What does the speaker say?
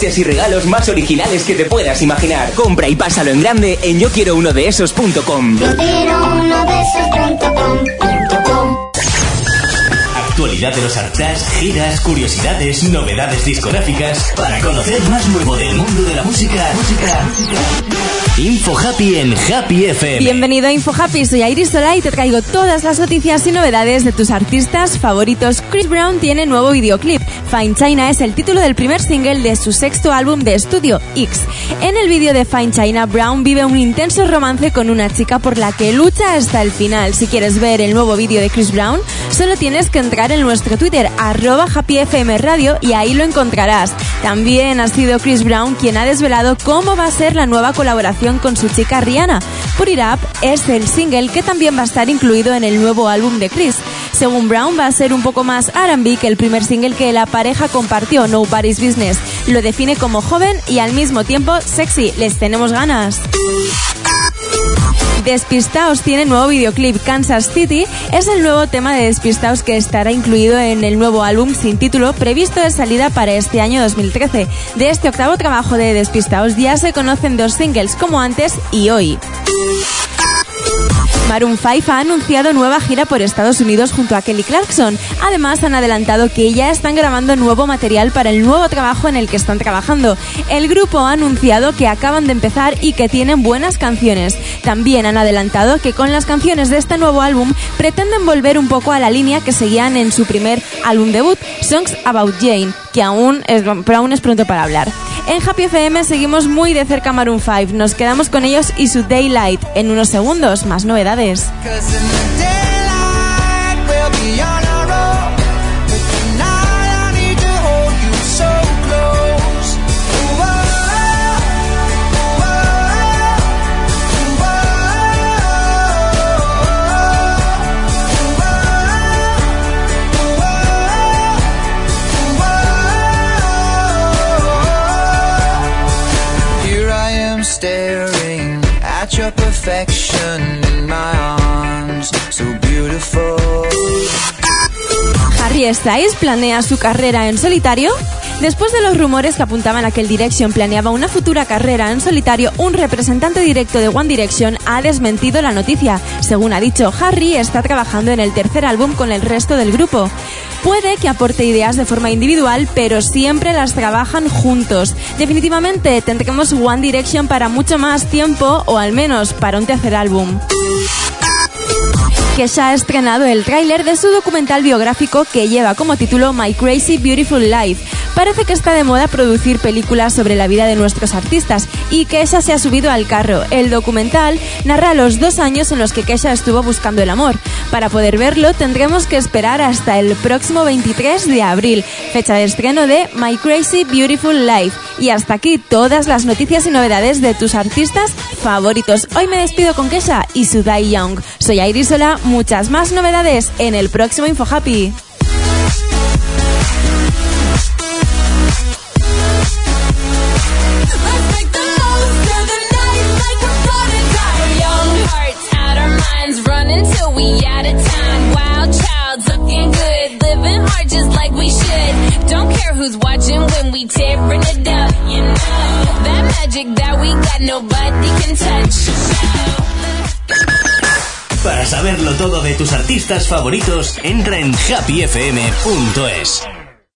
parches y regalos más originales que te puedas imaginar. Compra y pásalo en grande en yo quiero uno de esos.com. Yo quiero uno de esos.com. Actualidad de los artistas, giras, curiosidades, novedades discográficas para conocer más nuevo del mundo de la música. música. Info Happy en Happy FM. Bienvenido a Info Happy, soy Iris Sola y te traigo todas las noticias y novedades de tus artistas favoritos. Chris Brown tiene nuevo videoclip. Fine China es el título del primer single de su sexto álbum de estudio, X. En el vídeo de Fine China, Brown vive un intenso romance con una chica por la que lucha hasta el final. Si quieres ver el nuevo vídeo de Chris Brown, solo tienes que entrar en nuestro Twitter, arroba HappyFM Radio, y ahí lo encontrarás. También ha sido Chris Brown quien ha desvelado cómo va a ser la nueva colaboración con su chica Rihanna. Put It Up es el single que también va a estar incluido en el nuevo álbum de Chris. Según Brown, va a ser un poco más RB que el primer single que la pareja compartió, Nobody's Business. Lo define como joven y al mismo tiempo sexy. ¿Les tenemos ganas? Despistaos tiene nuevo videoclip. Kansas City es el nuevo tema de Despistaos que estará incluido en el nuevo álbum sin título previsto de salida para este año 2013. De este octavo trabajo de Despistaos ya se conocen dos singles como antes y hoy. Maroon 5 ha anunciado nueva gira por Estados Unidos junto a Kelly Clarkson. Además, han adelantado que ya están grabando nuevo material para el nuevo trabajo en el que están trabajando. El grupo ha anunciado que acaban de empezar y que tienen buenas canciones. También han adelantado que con las canciones de este nuevo álbum pretenden volver un poco a la línea que seguían en su primer álbum debut, Songs About Jane, que aún es, pero aún es pronto para hablar. En Happy FM seguimos muy de cerca Maroon 5. Nos quedamos con ellos y su Daylight. En unos segundos, más novedades. Perfection in my beautiful. Harry Styles planea su carrera en solitario. Después de los rumores que apuntaban a que el Direction planeaba una futura carrera en solitario, un representante directo de One Direction ha desmentido la noticia. Según ha dicho, Harry está trabajando en el tercer álbum con el resto del grupo. Puede que aporte ideas de forma individual, pero siempre las trabajan juntos. Definitivamente tendremos One Direction para mucho más tiempo, o al menos para un tercer álbum. Kesha ha estrenado el tráiler de su documental biográfico que lleva como título My Crazy Beautiful Life. Parece que está de moda producir películas sobre la vida de nuestros artistas y Kesha se ha subido al carro. El documental narra los dos años en los que Kesha estuvo buscando el amor. Para poder verlo tendremos que esperar hasta el próximo 23 de abril, fecha de estreno de My Crazy Beautiful Life. Y hasta aquí todas las noticias y novedades de tus artistas favoritos. Hoy me despido con Kesha y su Dai Young. Soy Irisola, muchas más novedades en el próximo Info Happy. Let's make the most of the night like we're gonna die young. Hearts out our minds, running till we out of time. Wild child, looking good, living hard just like we should. Don't care who's watching when we. You know magic that we got, nobody can touch. Saberlo todo de tus artistas favoritos, entra en happyfm.es.